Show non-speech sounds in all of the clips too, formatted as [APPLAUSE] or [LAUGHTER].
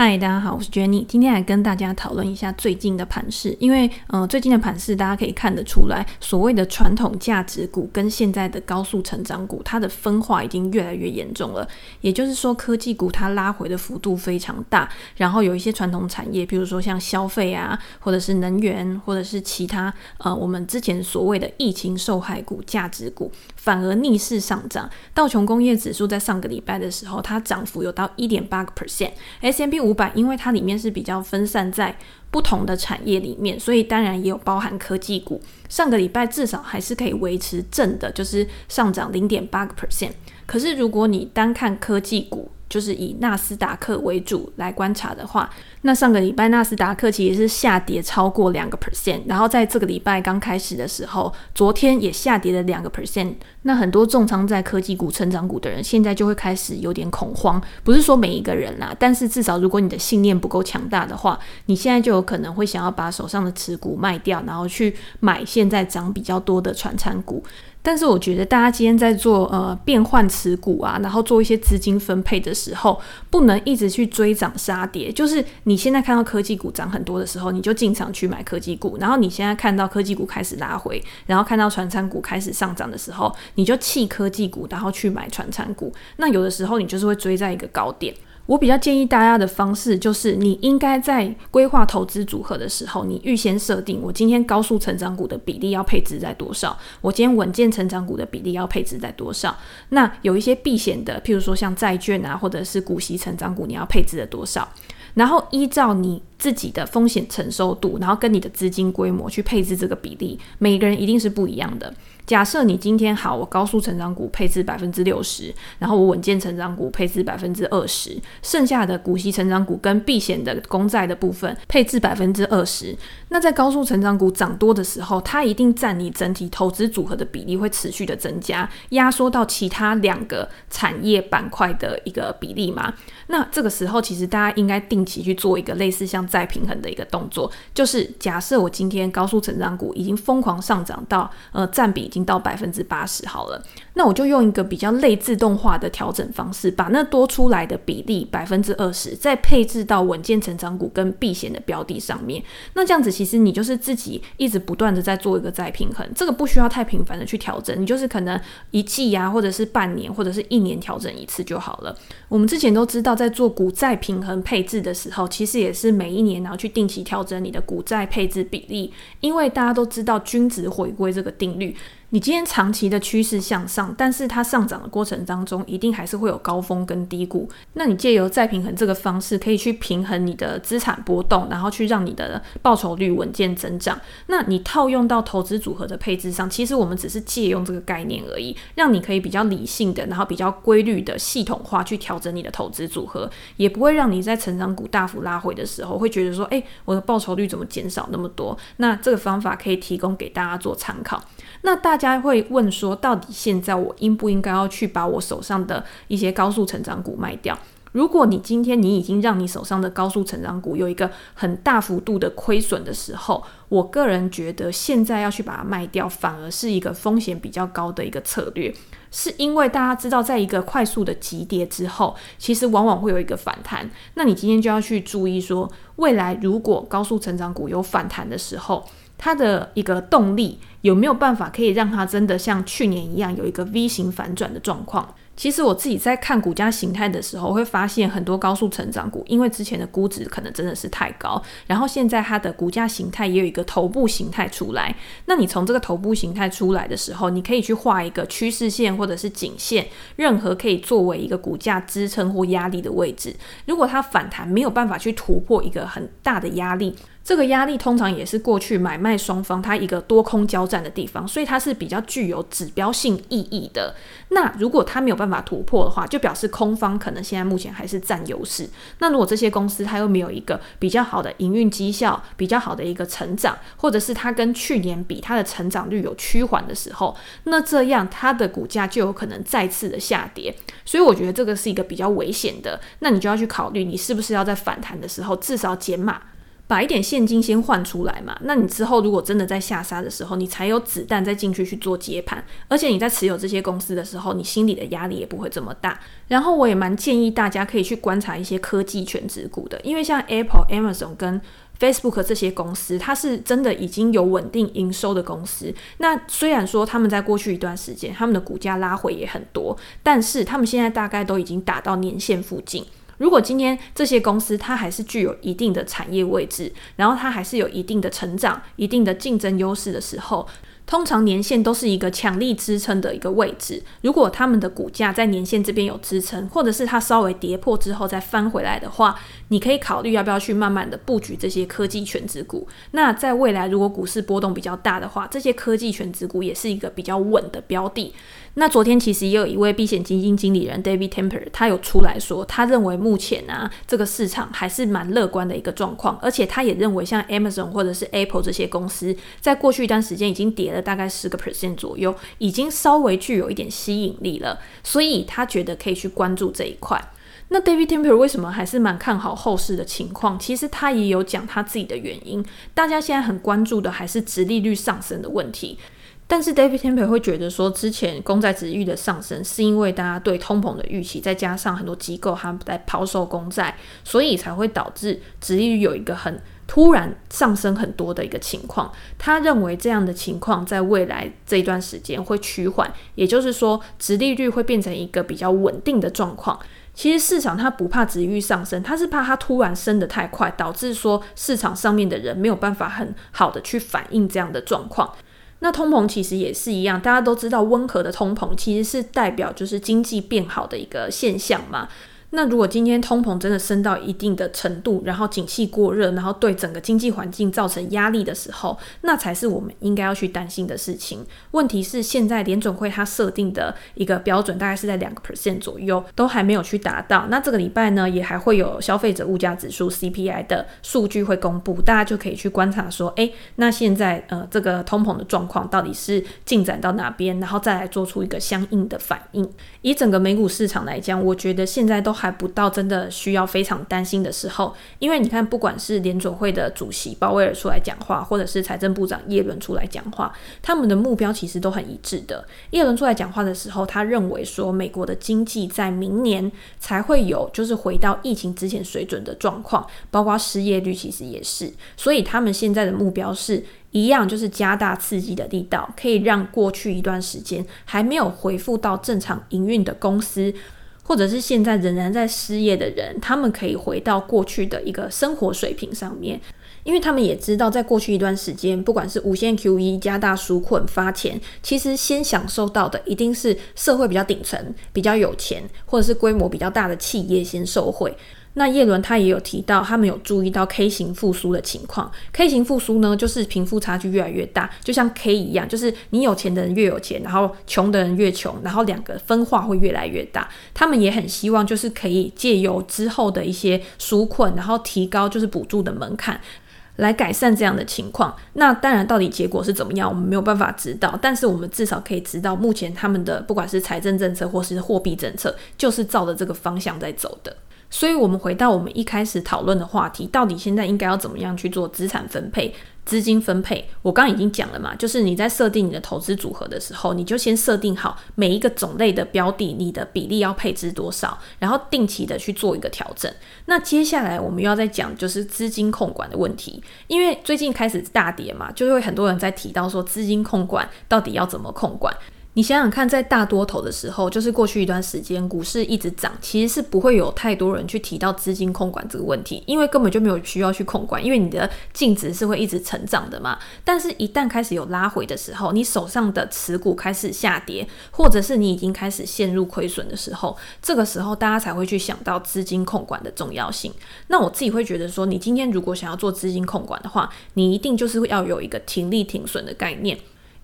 嗨，大家好，我是 Jenny，今天来跟大家讨论一下最近的盘势。因为，呃，最近的盘势大家可以看得出来，所谓的传统价值股跟现在的高速成长股，它的分化已经越来越严重了。也就是说，科技股它拉回的幅度非常大，然后有一些传统产业，比如说像消费啊，或者是能源，或者是其他，呃，我们之前所谓的疫情受害股、价值股，反而逆势上涨。道琼工业指数在上个礼拜的时候，它涨幅有到一点八个 percent，S M P 五五百，因为它里面是比较分散在不同的产业里面，所以当然也有包含科技股。上个礼拜至少还是可以维持正的，就是上涨零点八个 percent。可是如果你单看科技股，就是以纳斯达克为主来观察的话，那上个礼拜纳斯达克其实是下跌超过两个 percent，然后在这个礼拜刚开始的时候，昨天也下跌了两个 percent。那很多重仓在科技股、成长股的人，现在就会开始有点恐慌。不是说每一个人啦，但是至少如果你的信念不够强大的话，你现在就有可能会想要把手上的持股卖掉，然后去买现在涨比较多的传产股。但是我觉得大家今天在做呃变换持股啊，然后做一些资金分配的时候，不能一直去追涨杀跌。就是你现在看到科技股涨很多的时候，你就进场去买科技股；然后你现在看到科技股开始拉回，然后看到传产股开始上涨的时候，你就弃科技股，然后去买传产股。那有的时候你就是会追在一个高点。我比较建议大家的方式，就是你应该在规划投资组合的时候，你预先设定我今天高速成长股的比例要配置在多少，我今天稳健成长股的比例要配置在多少。那有一些避险的，譬如说像债券啊，或者是股息成长股，你要配置的多少？然后依照你自己的风险承受度，然后跟你的资金规模去配置这个比例，每个人一定是不一样的。假设你今天好，我高速成长股配置百分之六十，然后我稳健成长股配置百分之二十，剩下的股息成长股跟避险的公债的部分配置百分之二十。那在高速成长股涨多的时候，它一定占你整体投资组合的比例会持续的增加，压缩到其他两个产业板块的一个比例嘛。那这个时候，其实大家应该定期去做一个类似像再平衡的一个动作，就是假设我今天高速成长股已经疯狂上涨到呃占比已经到百分之八十好了，那我就用一个比较类自动化的调整方式，把那多出来的比例百分之二十再配置到稳健成长股跟避险的标的上面。那这样子其实你就是自己一直不断的在做一个再平衡，这个不需要太频繁的去调整，你就是可能一季呀、或者是半年，或者是一年调整一次就好了。我们之前都知道，在做股债平衡配置的时候，其实也是每一年然后去定期调整你的股债配置比例，因为大家都知道均值回归这个定律。你今天长期的趋势向上，但是它上涨的过程当中，一定还是会有高峰跟低谷。那你借由再平衡这个方式，可以去平衡你的资产波动，然后去让你的报酬率稳健增长。那你套用到投资组合的配置上，其实我们只是借用这个概念而已，让你可以比较理性的，然后比较规律的系统化去调整你的投资组合，也不会让你在成长股大幅拉回的时候，会觉得说，诶，我的报酬率怎么减少那么多？那这个方法可以提供给大家做参考。那大大家会问说，到底现在我应不应该要去把我手上的一些高速成长股卖掉？如果你今天你已经让你手上的高速成长股有一个很大幅度的亏损的时候，我个人觉得现在要去把它卖掉，反而是一个风险比较高的一个策略，是因为大家知道，在一个快速的急跌之后，其实往往会有一个反弹。那你今天就要去注意说，未来如果高速成长股有反弹的时候，它的一个动力有没有办法可以让它真的像去年一样有一个 V 型反转的状况？其实我自己在看股价形态的时候，会发现很多高速成长股，因为之前的估值可能真的是太高，然后现在它的股价形态也有一个头部形态出来。那你从这个头部形态出来的时候，你可以去画一个趋势线或者是颈线，任何可以作为一个股价支撑或压力的位置。如果它反弹没有办法去突破一个很大的压力，这个压力通常也是过去买卖双方它一个多空交战的地方，所以它是比较具有指标性意义的。那如果它没有办法突破的话，就表示空方可能现在目前还是占优势。那如果这些公司它又没有一个比较好的营运绩效、比较好的一个成长，或者是它跟去年比它的成长率有趋缓的时候，那这样它的股价就有可能再次的下跌。所以我觉得这个是一个比较危险的。那你就要去考虑，你是不是要在反弹的时候至少减码。把一点现金先换出来嘛。那你之后如果真的在下杀的时候，你才有子弹再进去去做接盘。而且你在持有这些公司的时候，你心里的压力也不会这么大。然后我也蛮建议大家可以去观察一些科技权值股的，因为像 Apple、Amazon 跟 Facebook 这些公司，它是真的已经有稳定营收的公司。那虽然说他们在过去一段时间，他们的股价拉回也很多，但是他们现在大概都已经打到年线附近。如果今天这些公司它还是具有一定的产业位置，然后它还是有一定的成长、一定的竞争优势的时候，通常年线都是一个强力支撑的一个位置。如果他们的股价在年线这边有支撑，或者是它稍微跌破之后再翻回来的话，你可以考虑要不要去慢慢的布局这些科技权值股。那在未来如果股市波动比较大的话，这些科技权值股也是一个比较稳的标的。那昨天其实也有一位避险基金经理人 David Temper，他有出来说，他认为目前啊这个市场还是蛮乐观的一个状况，而且他也认为像 Amazon 或者是 Apple 这些公司，在过去一段时间已经跌了大概十个 percent 左右，已经稍微具有一点吸引力了，所以他觉得可以去关注这一块。那 David Temper 为什么还是蛮看好后市的情况？其实他也有讲他自己的原因，大家现在很关注的还是殖利率上升的问题。但是 David Temple 会觉得说，之前公债殖利率的上升是因为大家对通膨的预期，再加上很多机构他们在抛售公债，所以才会导致殖利率有一个很突然上升很多的一个情况。他认为这样的情况在未来这一段时间会趋缓，也就是说，殖利率会变成一个比较稳定的状况。其实市场它不怕殖利率上升，它是怕它突然升得太快，导致说市场上面的人没有办法很好的去反映这样的状况。那通膨其实也是一样，大家都知道温和的通膨其实是代表就是经济变好的一个现象嘛。那如果今天通膨真的升到一定的程度，然后景气过热，然后对整个经济环境造成压力的时候，那才是我们应该要去担心的事情。问题是现在联准会它设定的一个标准大概是在两个 percent 左右，都还没有去达到。那这个礼拜呢，也还会有消费者物价指数 CPI 的数据会公布，大家就可以去观察说，诶，那现在呃这个通膨的状况到底是进展到哪边，然后再来做出一个相应的反应。以整个美股市场来讲，我觉得现在都还不到真的需要非常担心的时候，因为你看，不管是联准会的主席鲍威尔出来讲话，或者是财政部长耶伦出来讲话，他们的目标其实都很一致的。耶伦出来讲话的时候，他认为说美国的经济在明年才会有就是回到疫情之前水准的状况，包括失业率其实也是，所以他们现在的目标是。一样就是加大刺激的力道，可以让过去一段时间还没有恢复到正常营运的公司，或者是现在仍然在失业的人，他们可以回到过去的一个生活水平上面。因为他们也知道，在过去一段时间，不管是无限 QE、加大纾困、发钱，其实先享受到的一定是社会比较顶层、比较有钱，或者是规模比较大的企业先受惠。那叶伦他也有提到，他们有注意到 K 型复苏的情况。K 型复苏呢，就是贫富差距越来越大，就像 K 一样，就是你有钱的人越有钱，然后穷的人越穷，然后两个分化会越来越大。他们也很希望，就是可以借由之后的一些纾困，然后提高就是补助的门槛，来改善这样的情况。那当然，到底结果是怎么样，我们没有办法知道。但是我们至少可以知道，目前他们的不管是财政政策或是货币政策，就是照着这个方向在走的。所以，我们回到我们一开始讨论的话题，到底现在应该要怎么样去做资产分配、资金分配？我刚刚已经讲了嘛，就是你在设定你的投资组合的时候，你就先设定好每一个种类的标的，你的比例要配置多少，然后定期的去做一个调整。那接下来我们又要再讲就是资金控管的问题，因为最近开始大跌嘛，就会很多人在提到说资金控管到底要怎么控管。你想想看，在大多头的时候，就是过去一段时间，股市一直涨，其实是不会有太多人去提到资金控管这个问题，因为根本就没有需要去控管，因为你的净值是会一直成长的嘛。但是，一旦开始有拉回的时候，你手上的持股开始下跌，或者是你已经开始陷入亏损的时候，这个时候大家才会去想到资金控管的重要性。那我自己会觉得说，你今天如果想要做资金控管的话，你一定就是要有一个停利停损的概念。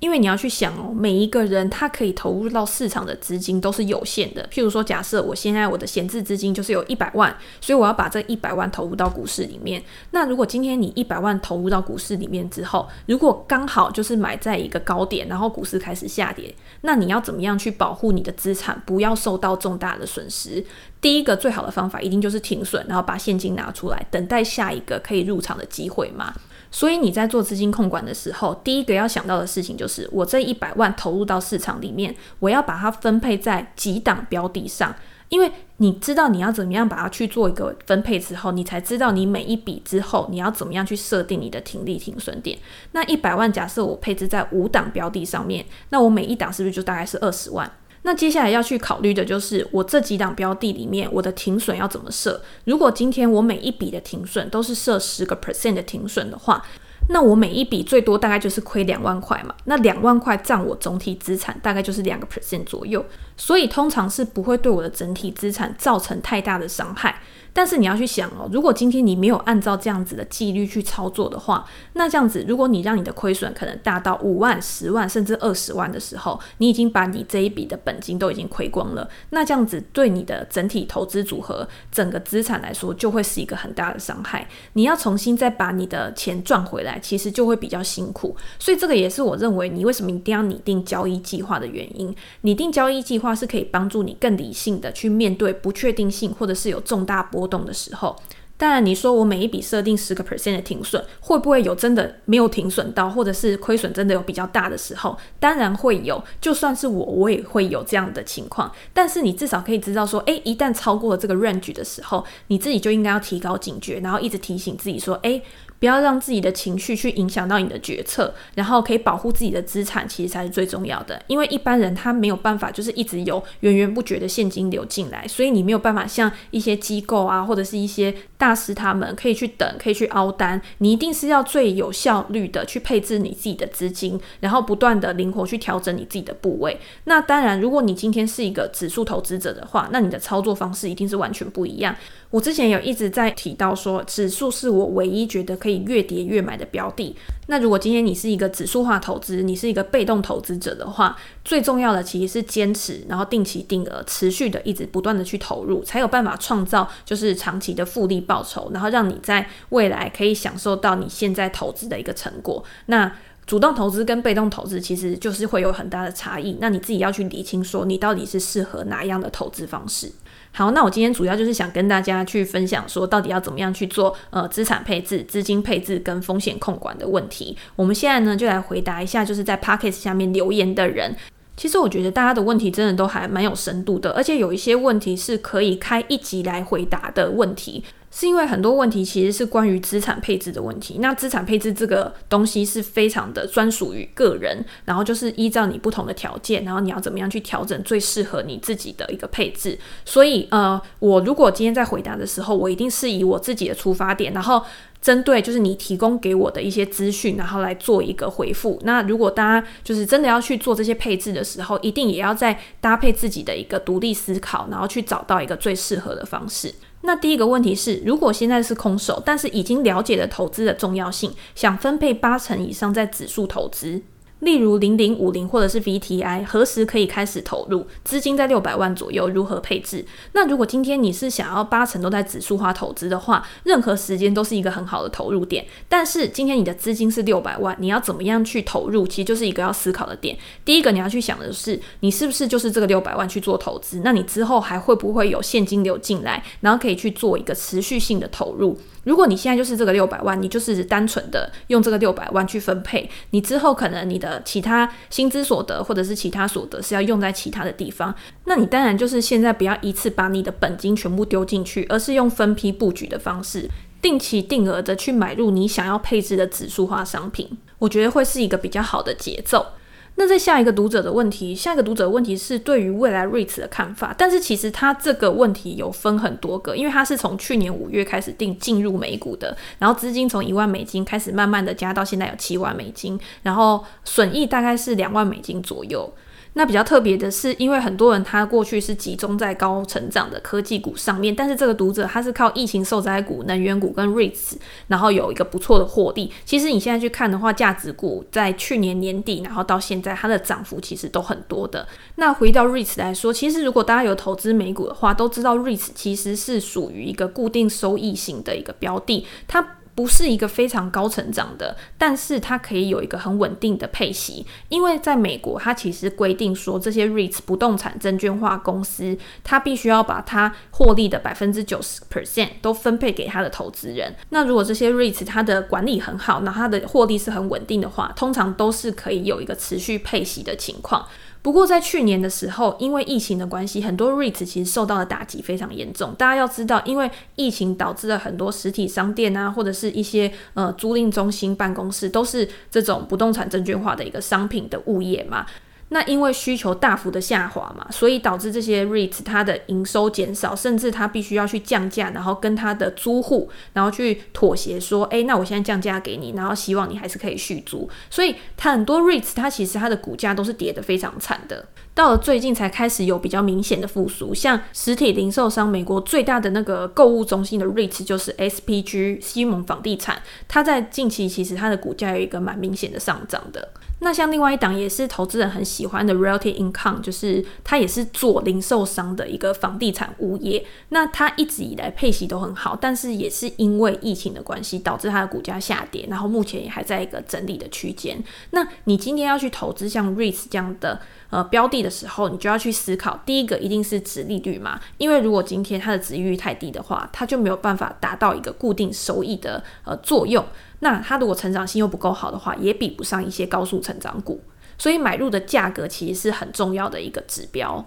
因为你要去想哦，每一个人他可以投入到市场的资金都是有限的。譬如说，假设我现在我的闲置资金就是有一百万，所以我要把这一百万投入到股市里面。那如果今天你一百万投入到股市里面之后，如果刚好就是买在一个高点，然后股市开始下跌，那你要怎么样去保护你的资产，不要受到重大的损失？第一个最好的方法一定就是停损，然后把现金拿出来，等待下一个可以入场的机会嘛。所以你在做资金控管的时候，第一个要想到的事情就是，我这一百万投入到市场里面，我要把它分配在几档标的上。因为你知道你要怎么样把它去做一个分配之后，你才知道你每一笔之后你要怎么样去设定你的停利停损点。那一百万假设我配置在五档标的上面，那我每一档是不是就大概是二十万？那接下来要去考虑的就是，我这几档标的里面，我的停损要怎么设？如果今天我每一笔的停损都是设十个 percent 的停损的话，那我每一笔最多大概就是亏两万块嘛。那两万块占我总体资产大概就是两个 percent 左右，所以通常是不会对我的整体资产造成太大的伤害。但是你要去想哦，如果今天你没有按照这样子的纪律去操作的话，那这样子，如果你让你的亏损可能大到五万、十万甚至二十万的时候，你已经把你这一笔的本金都已经亏光了，那这样子对你的整体投资组合、整个资产来说，就会是一个很大的伤害。你要重新再把你的钱赚回来，其实就会比较辛苦。所以这个也是我认为你为什么一定要拟定交易计划的原因。拟定交易计划是可以帮助你更理性的去面对不确定性，或者是有重大波。波动的时候，当然你说我每一笔设定十个 percent 的停损，会不会有真的没有停损到，或者是亏损真的有比较大的时候？当然会有，就算是我，我也会有这样的情况。但是你至少可以知道说，诶，一旦超过了这个 range 的时候，你自己就应该要提高警觉，然后一直提醒自己说，诶。不要让自己的情绪去影响到你的决策，然后可以保护自己的资产，其实才是最重要的。因为一般人他没有办法，就是一直有源源不绝的现金流进来，所以你没有办法像一些机构啊，或者是一些大师他们可以去等，可以去凹单。你一定是要最有效率的去配置你自己的资金，然后不断的灵活去调整你自己的部位。那当然，如果你今天是一个指数投资者的话，那你的操作方式一定是完全不一样。我之前有一直在提到说，指数是我唯一觉得可以 [LAUGHS] 越跌越买的标的。那如果今天你是一个指数化投资，你是一个被动投资者的话，最重要的其实是坚持，然后定期定额，持续的一直不断的去投入，才有办法创造就是长期的复利报酬，然后让你在未来可以享受到你现在投资的一个成果。那主动投资跟被动投资其实就是会有很大的差异，那你自己要去理清说你到底是适合哪样的投资方式。好，那我今天主要就是想跟大家去分享说，到底要怎么样去做呃资产配置、资金配置跟风险控管的问题。我们现在呢就来回答一下，就是在 package 下面留言的人。其实我觉得大家的问题真的都还蛮有深度的，而且有一些问题是可以开一集来回答的问题。是因为很多问题其实是关于资产配置的问题，那资产配置这个东西是非常的专属于个人，然后就是依照你不同的条件，然后你要怎么样去调整最适合你自己的一个配置。所以呃，我如果今天在回答的时候，我一定是以我自己的出发点，然后针对就是你提供给我的一些资讯，然后来做一个回复。那如果大家就是真的要去做这些配置的时候，一定也要在搭配自己的一个独立思考，然后去找到一个最适合的方式。那第一个问题是，如果现在是空手，但是已经了解了投资的重要性，想分配八成以上在指数投资。例如零零五零或者是 VTI，何时可以开始投入？资金在六百万左右，如何配置？那如果今天你是想要八成都在指数化投资的话，任何时间都是一个很好的投入点。但是今天你的资金是六百万，你要怎么样去投入？其实就是一个要思考的点。第一个你要去想的是，你是不是就是这个六百万去做投资？那你之后还会不会有现金流进来，然后可以去做一个持续性的投入？如果你现在就是这个六百万，你就是单纯的用这个六百万去分配，你之后可能你的其他薪资所得或者是其他所得是要用在其他的地方，那你当然就是现在不要一次把你的本金全部丢进去，而是用分批布局的方式，定期定额的去买入你想要配置的指数化商品，我觉得会是一个比较好的节奏。那在下一个读者的问题，下一个读者问题是对于未来瑞慈的看法，但是其实他这个问题有分很多个，因为他是从去年五月开始定进入美股的，然后资金从一万美金开始慢慢的加到现在有七万美金，然后损益大概是两万美金左右。那比较特别的是，因为很多人他过去是集中在高成长的科技股上面，但是这个读者他是靠疫情受灾股、能源股跟 REITs，然后有一个不错的获利。其实你现在去看的话，价值股在去年年底，然后到现在它的涨幅其实都很多的。那回到 REITs 来说，其实如果大家有投资美股的话，都知道 REITs 其实是属于一个固定收益型的一个标的，它。不是一个非常高成长的，但是它可以有一个很稳定的配息，因为在美国，它其实规定说这些 REITs 不动产证券化公司，它必须要把它获利的百分之九十 percent 都分配给它的投资人。那如果这些 REITs 它的管理很好，那它的获利是很稳定的话，通常都是可以有一个持续配息的情况。不过在去年的时候，因为疫情的关系，很多 REITs 其实受到的打击非常严重。大家要知道，因为疫情导致了很多实体商店啊，或者是一些呃租赁中心、办公室，都是这种不动产证券化的一个商品的物业嘛。那因为需求大幅的下滑嘛，所以导致这些 REITs 它的营收减少，甚至它必须要去降价，然后跟它的租户，然后去妥协说，诶，那我现在降价给你，然后希望你还是可以续租。所以它很多 REITs 它其实它的股价都是跌得非常惨的。到了最近才开始有比较明显的复苏，像实体零售商，美国最大的那个购物中心的 REITs 就是 SPG 西蒙房地产，它在近期其实它的股价有一个蛮明显的上涨的。那像另外一档也是投资人很喜欢的 Realty Income，就是它也是做零售商的一个房地产物业。那它一直以来配息都很好，但是也是因为疫情的关系，导致它的股价下跌，然后目前也还在一个整理的区间。那你今天要去投资像 REITs 这样的呃标的的时候，你就要去思考，第一个一定是殖利率嘛，因为如果今天它的殖利率太低的话，它就没有办法达到一个固定收益的呃作用。那它如果成长性又不够好的话，也比不上一些高速成长股，所以买入的价格其实是很重要的一个指标。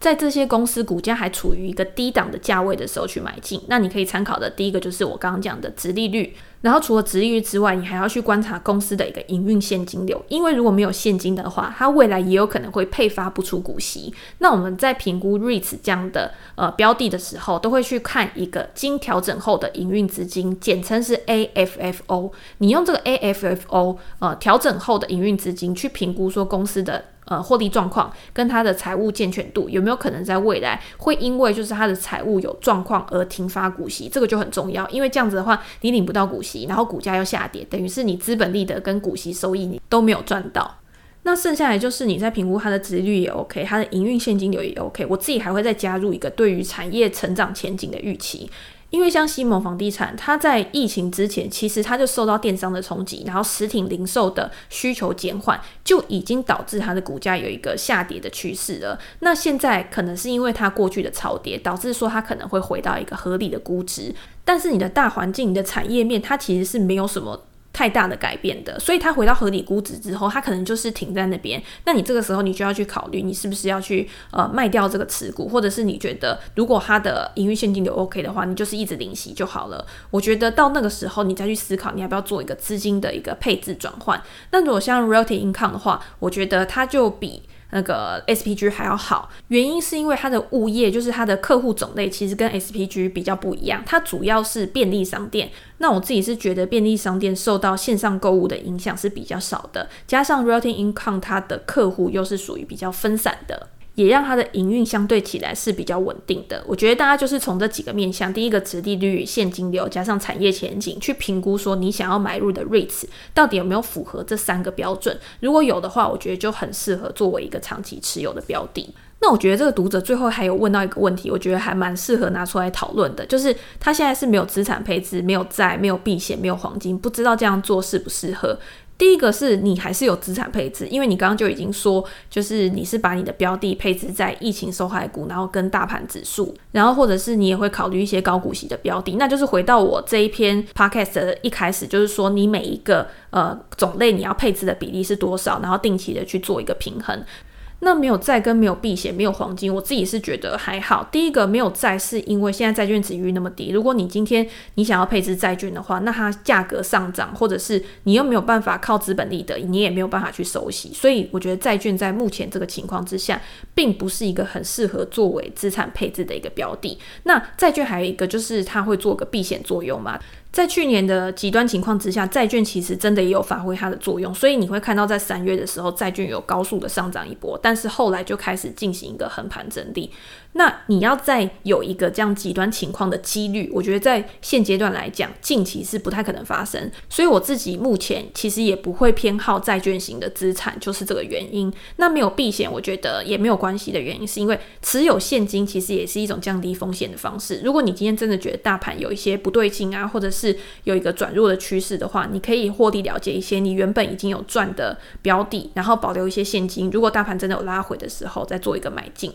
在这些公司股价还处于一个低档的价位的时候去买进，那你可以参考的第一个就是我刚刚讲的殖利率。然后除了殖利率之外，你还要去观察公司的一个营运现金流，因为如果没有现金的话，它未来也有可能会配发不出股息。那我们在评估 REITs 这样的呃标的的时候，都会去看一个经调整后的营运资金，简称是 AFFO。你用这个 AFFO 呃调整后的营运资金去评估说公司的。呃，获利状况跟它的财务健全度有没有可能在未来会因为就是它的财务有状况而停发股息？这个就很重要，因为这样子的话，你领不到股息，然后股价又下跌，等于是你资本利得跟股息收益你都没有赚到。那剩下来就是你在评估它的值率也 OK，它的营运现金流也 OK。我自己还会再加入一个对于产业成长前景的预期。因为像西蒙房地产，它在疫情之前，其实它就受到电商的冲击，然后实体零售的需求减缓，就已经导致它的股价有一个下跌的趋势了。那现在可能是因为它过去的超跌，导致说它可能会回到一个合理的估值，但是你的大环境、你的产业面，它其实是没有什么。太大的改变的，所以它回到合理估值之后，它可能就是停在那边。那你这个时候你就要去考虑，你是不是要去呃卖掉这个持股，或者是你觉得如果它的营运现金流 OK 的话，你就是一直领息就好了。我觉得到那个时候你再去思考，你要不要做一个资金的一个配置转换。那如果像 Realty Income 的话，我觉得它就比。那个 SPG 还要好，原因是因为它的物业，就是它的客户种类，其实跟 SPG 比较不一样。它主要是便利商店。那我自己是觉得便利商店受到线上购物的影响是比较少的，加上 Realty Income 它的客户又是属于比较分散的。也让它的营运相对起来是比较稳定的。我觉得大家就是从这几个面向，第一个殖利率、现金流加上产业前景去评估，说你想要买入的 REITs 到底有没有符合这三个标准。如果有的话，我觉得就很适合作为一个长期持有的标的。那我觉得这个读者最后还有问到一个问题，我觉得还蛮适合拿出来讨论的，就是他现在是没有资产配置、没有债、没有避险、没有黄金，不知道这样做适不适合。第一个是你还是有资产配置，因为你刚刚就已经说，就是你是把你的标的配置在疫情受害股，然后跟大盘指数，然后或者是你也会考虑一些高股息的标的，那就是回到我这一篇 podcast 的一开始，就是说你每一个呃种类你要配置的比例是多少，然后定期的去做一个平衡。那没有债跟没有避险，没有黄金，我自己是觉得还好。第一个没有债，是因为现在债券殖利率那么低。如果你今天你想要配置债券的话，那它价格上涨，或者是你又没有办法靠资本利得，你也没有办法去收息。所以我觉得债券在目前这个情况之下，并不是一个很适合作为资产配置的一个标的。那债券还有一个就是它会做个避险作用嘛。在去年的极端情况之下，债券其实真的也有发挥它的作用，所以你会看到在三月的时候，债券有高速的上涨一波，但是后来就开始进行一个横盘整理。那你要再有一个这样极端情况的几率，我觉得在现阶段来讲，近期是不太可能发生。所以我自己目前其实也不会偏好债券型的资产，就是这个原因。那没有避险，我觉得也没有关系的原因，是因为持有现金其实也是一种降低风险的方式。如果你今天真的觉得大盘有一些不对劲啊，或者是有一个转弱的趋势的话，你可以获利了结一些你原本已经有赚的标的，然后保留一些现金。如果大盘真的有拉回的时候，再做一个买进。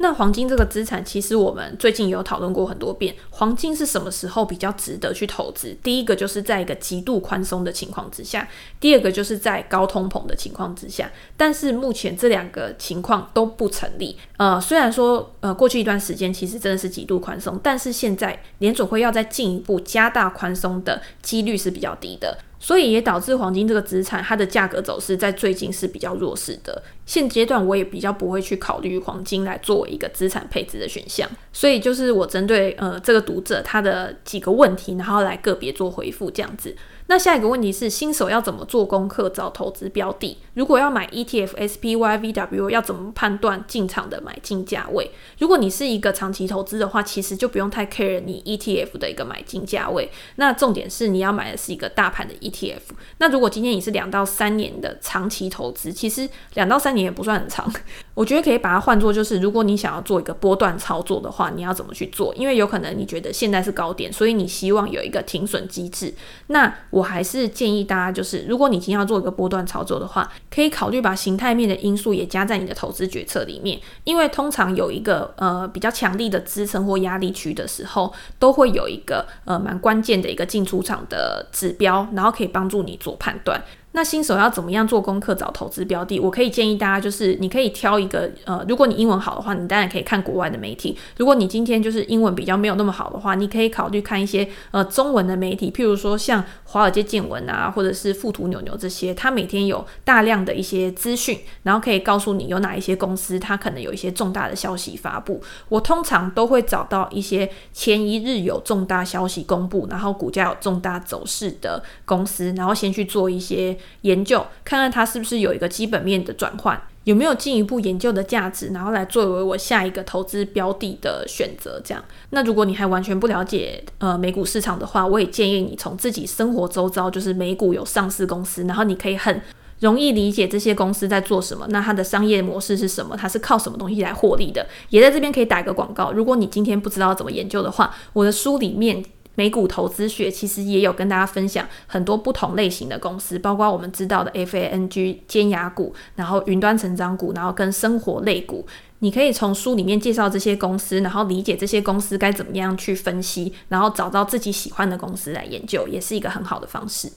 那黄金这个资产，其实我们最近有讨论过很多遍。黄金是什么时候比较值得去投资？第一个就是在一个极度宽松的情况之下，第二个就是在高通膨的情况之下。但是目前这两个情况都不成立。呃，虽然说呃过去一段时间其实真的是极度宽松，但是现在联总会要再进一步加大宽松的几率是比较低的。所以也导致黄金这个资产，它的价格走势在最近是比较弱势的。现阶段我也比较不会去考虑黄金来作为一个资产配置的选项。所以就是我针对呃这个读者他的几个问题，然后来个别做回复这样子。那下一个问题是，新手要怎么做功课找投资标的？如果要买 ETF、SPY、VW，要怎么判断进场的买进价位？如果你是一个长期投资的话，其实就不用太 care 你 ETF 的一个买进价位。那重点是你要买的是一个大盘的 ETF。那如果今天你是两到三年的长期投资，其实两到三年也不算很长。我觉得可以把它换作就是，如果你想要做一个波段操作的话，你要怎么去做？因为有可能你觉得现在是高点，所以你希望有一个停损机制。那我还是建议大家，就是如果你今天要做一个波段操作的话，可以考虑把形态面的因素也加在你的投资决策里面。因为通常有一个呃比较强力的支撑或压力区的时候，都会有一个呃蛮关键的一个进出场的指标，然后可以帮助你做判断。那新手要怎么样做功课找投资标的？我可以建议大家，就是你可以挑一个呃，如果你英文好的话，你当然可以看国外的媒体；如果你今天就是英文比较没有那么好的话，你可以考虑看一些呃中文的媒体，譬如说像华尔街见闻啊，或者是富途牛牛这些，它每天有大量的一些资讯，然后可以告诉你有哪一些公司它可能有一些重大的消息发布。我通常都会找到一些前一日有重大消息公布，然后股价有重大走势的公司，然后先去做一些。研究看看它是不是有一个基本面的转换，有没有进一步研究的价值，然后来作为我下一个投资标的的选择。这样，那如果你还完全不了解呃美股市场的话，我也建议你从自己生活周遭，就是美股有上市公司，然后你可以很容易理解这些公司在做什么，那它的商业模式是什么，它是靠什么东西来获利的。也在这边可以打一个广告，如果你今天不知道怎么研究的话，我的书里面。美股投资学其实也有跟大家分享很多不同类型的公司，包括我们知道的 FANG 尖牙股，然后云端成长股，然后跟生活类股。你可以从书里面介绍这些公司，然后理解这些公司该怎么样去分析，然后找到自己喜欢的公司来研究，也是一个很好的方式。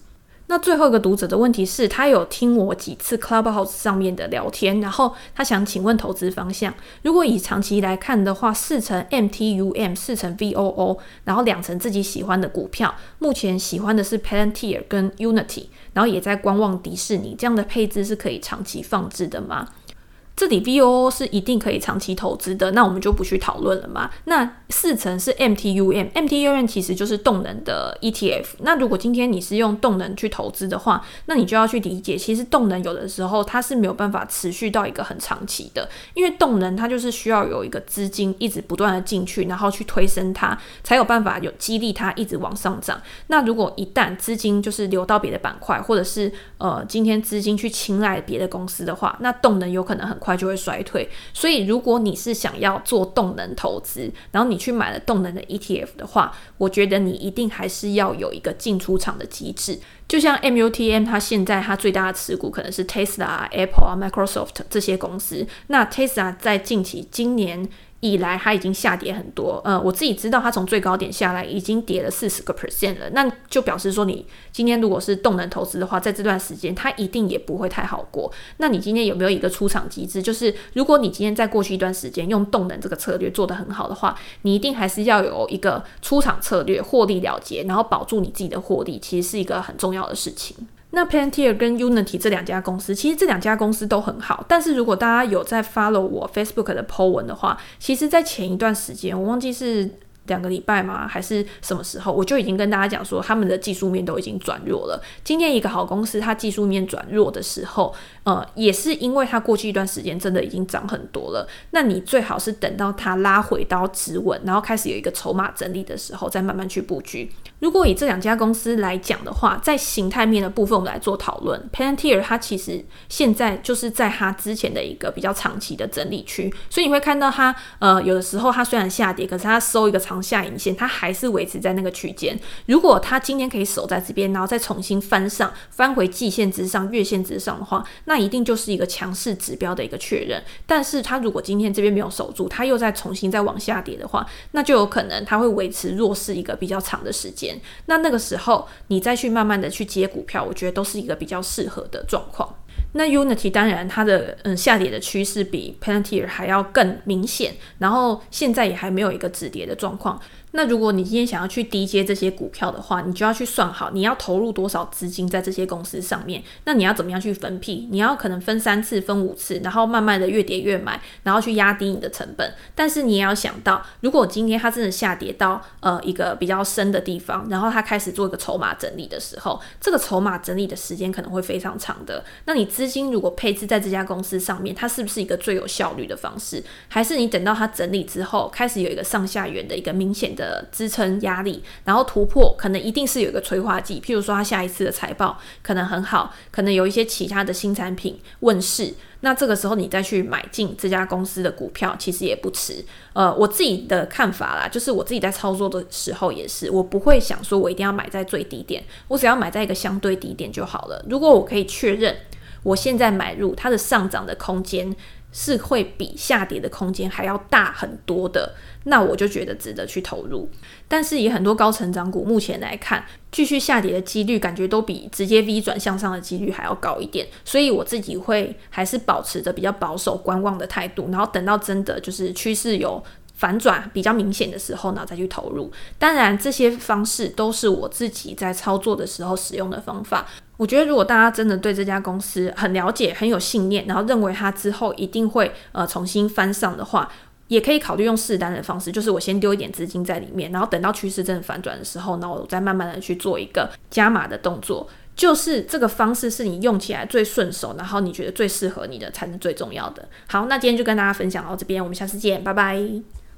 那最后一个读者的问题是，他有听我几次 Clubhouse 上面的聊天，然后他想请问投资方向。如果以长期来看的话，四成 MTUM，四成 VOO，然后两成自己喜欢的股票。目前喜欢的是 Palantir 跟 Unity，然后也在观望迪士尼。这样的配置是可以长期放置的吗？这里 VOO 是一定可以长期投资的，那我们就不去讨论了嘛。那四成是 MTUM，MTUM 其实就是动能的 ETF。那如果今天你是用动能去投资的话，那你就要去理解，其实动能有的时候它是没有办法持续到一个很长期的，因为动能它就是需要有一个资金一直不断的进去，然后去推升它，才有办法有激励它一直往上涨。那如果一旦资金就是流到别的板块，或者是呃今天资金去青睐别的公司的话，那动能有可能很快。就会衰退，所以如果你是想要做动能投资，然后你去买了动能的 ETF 的话，我觉得你一定还是要有一个进出场的机制。就像 MUTM，它现在它最大的持股可能是 Tesla、Apple 啊、Microsoft 这些公司。那 Tesla 在近期今年。以来，它已经下跌很多。呃，我自己知道，它从最高点下来已经跌了四十个 percent 了。那就表示说，你今天如果是动能投资的话，在这段时间，它一定也不会太好过。那你今天有没有一个出场机制？就是如果你今天在过去一段时间用动能这个策略做得很好的话，你一定还是要有一个出场策略，获利了结，然后保住你自己的获利，其实是一个很重要的事情。那 Pantier 跟 Unity 这两家公司，其实这两家公司都很好。但是如果大家有在 follow 我 Facebook 的 po 文的话，其实，在前一段时间，我忘记是两个礼拜吗？还是什么时候？我就已经跟大家讲说，他们的技术面都已经转弱了。今天一个好公司，它技术面转弱的时候，呃，也是因为它过去一段时间真的已经涨很多了。那你最好是等到它拉回到止稳，然后开始有一个筹码整理的时候，再慢慢去布局。如果以这两家公司来讲的话，在形态面的部分，我们来做讨论。Pantier 它其实现在就是在它之前的一个比较长期的整理区，所以你会看到它，呃，有的时候它虽然下跌，可是它收一个长下影线，它还是维持在那个区间。如果它今天可以守在这边，然后再重新翻上，翻回季线之上、月线之上的话，那那一定就是一个强势指标的一个确认。但是它如果今天这边没有守住，它又再重新再往下跌的话，那就有可能它会维持弱势一个比较长的时间。那那个时候你再去慢慢的去接股票，我觉得都是一个比较适合的状况。那 Unity 当然它的嗯下跌的趋势比 Palantir 还要更明显，然后现在也还没有一个止跌的状况。那如果你今天想要去低接这些股票的话，你就要去算好你要投入多少资金在这些公司上面。那你要怎么样去分批？你要可能分三次、分五次，然后慢慢的越跌越买，然后去压低你的成本。但是你也要想到，如果今天它真的下跌到呃一个比较深的地方，然后它开始做一个筹码整理的时候，这个筹码整理的时间可能会非常长的。那你资金如果配置在这家公司上面，它是不是一个最有效率的方式？还是你等到它整理之后，开始有一个上下缘的一个明显的的支撑压力，然后突破，可能一定是有一个催化剂。譬如说，它下一次的财报可能很好，可能有一些其他的新产品问世，那这个时候你再去买进这家公司的股票，其实也不迟。呃，我自己的看法啦，就是我自己在操作的时候也是，我不会想说我一定要买在最低点，我只要买在一个相对低点就好了。如果我可以确认我现在买入它的上涨的空间，是会比下跌的空间还要大很多的，那我就觉得值得去投入。但是以很多高成长股目前来看，继续下跌的几率感觉都比直接 V 转向上的几率还要高一点，所以我自己会还是保持着比较保守观望的态度，然后等到真的就是趋势有反转比较明显的时候呢，再去投入。当然，这些方式都是我自己在操作的时候使用的方法。我觉得，如果大家真的对这家公司很了解、很有信念，然后认为它之后一定会呃重新翻上的话，也可以考虑用试单的方式，就是我先丢一点资金在里面，然后等到趋势真的反转的时候，那我再慢慢的去做一个加码的动作。就是这个方式是你用起来最顺手，然后你觉得最适合你的才是最重要的。好，那今天就跟大家分享到这边，我们下次见，拜拜。